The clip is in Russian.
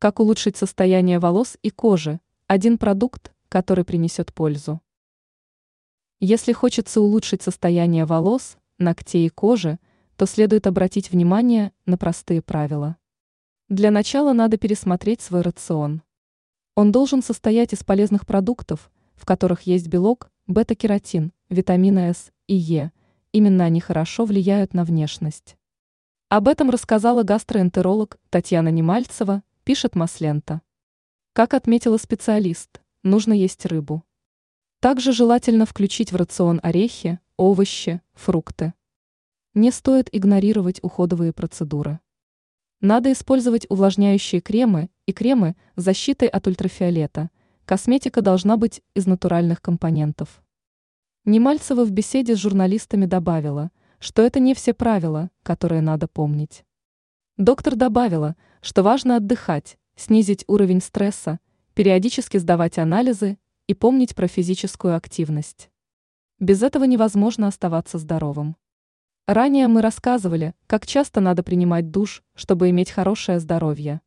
Как улучшить состояние волос и кожи? Один продукт, который принесет пользу. Если хочется улучшить состояние волос, ногтей и кожи, то следует обратить внимание на простые правила. Для начала надо пересмотреть свой рацион. Он должен состоять из полезных продуктов, в которых есть белок, бета-кератин, витамины С и Е. Именно они хорошо влияют на внешность. Об этом рассказала гастроэнтеролог Татьяна Немальцева, пишет Маслента. Как отметила специалист, нужно есть рыбу. Также желательно включить в рацион орехи, овощи, фрукты. Не стоит игнорировать уходовые процедуры. Надо использовать увлажняющие кремы и кремы с защитой от ультрафиолета. Косметика должна быть из натуральных компонентов. Немальцева в беседе с журналистами добавила, что это не все правила, которые надо помнить. Доктор добавила, что важно отдыхать, снизить уровень стресса, периодически сдавать анализы и помнить про физическую активность. Без этого невозможно оставаться здоровым. Ранее мы рассказывали, как часто надо принимать душ, чтобы иметь хорошее здоровье.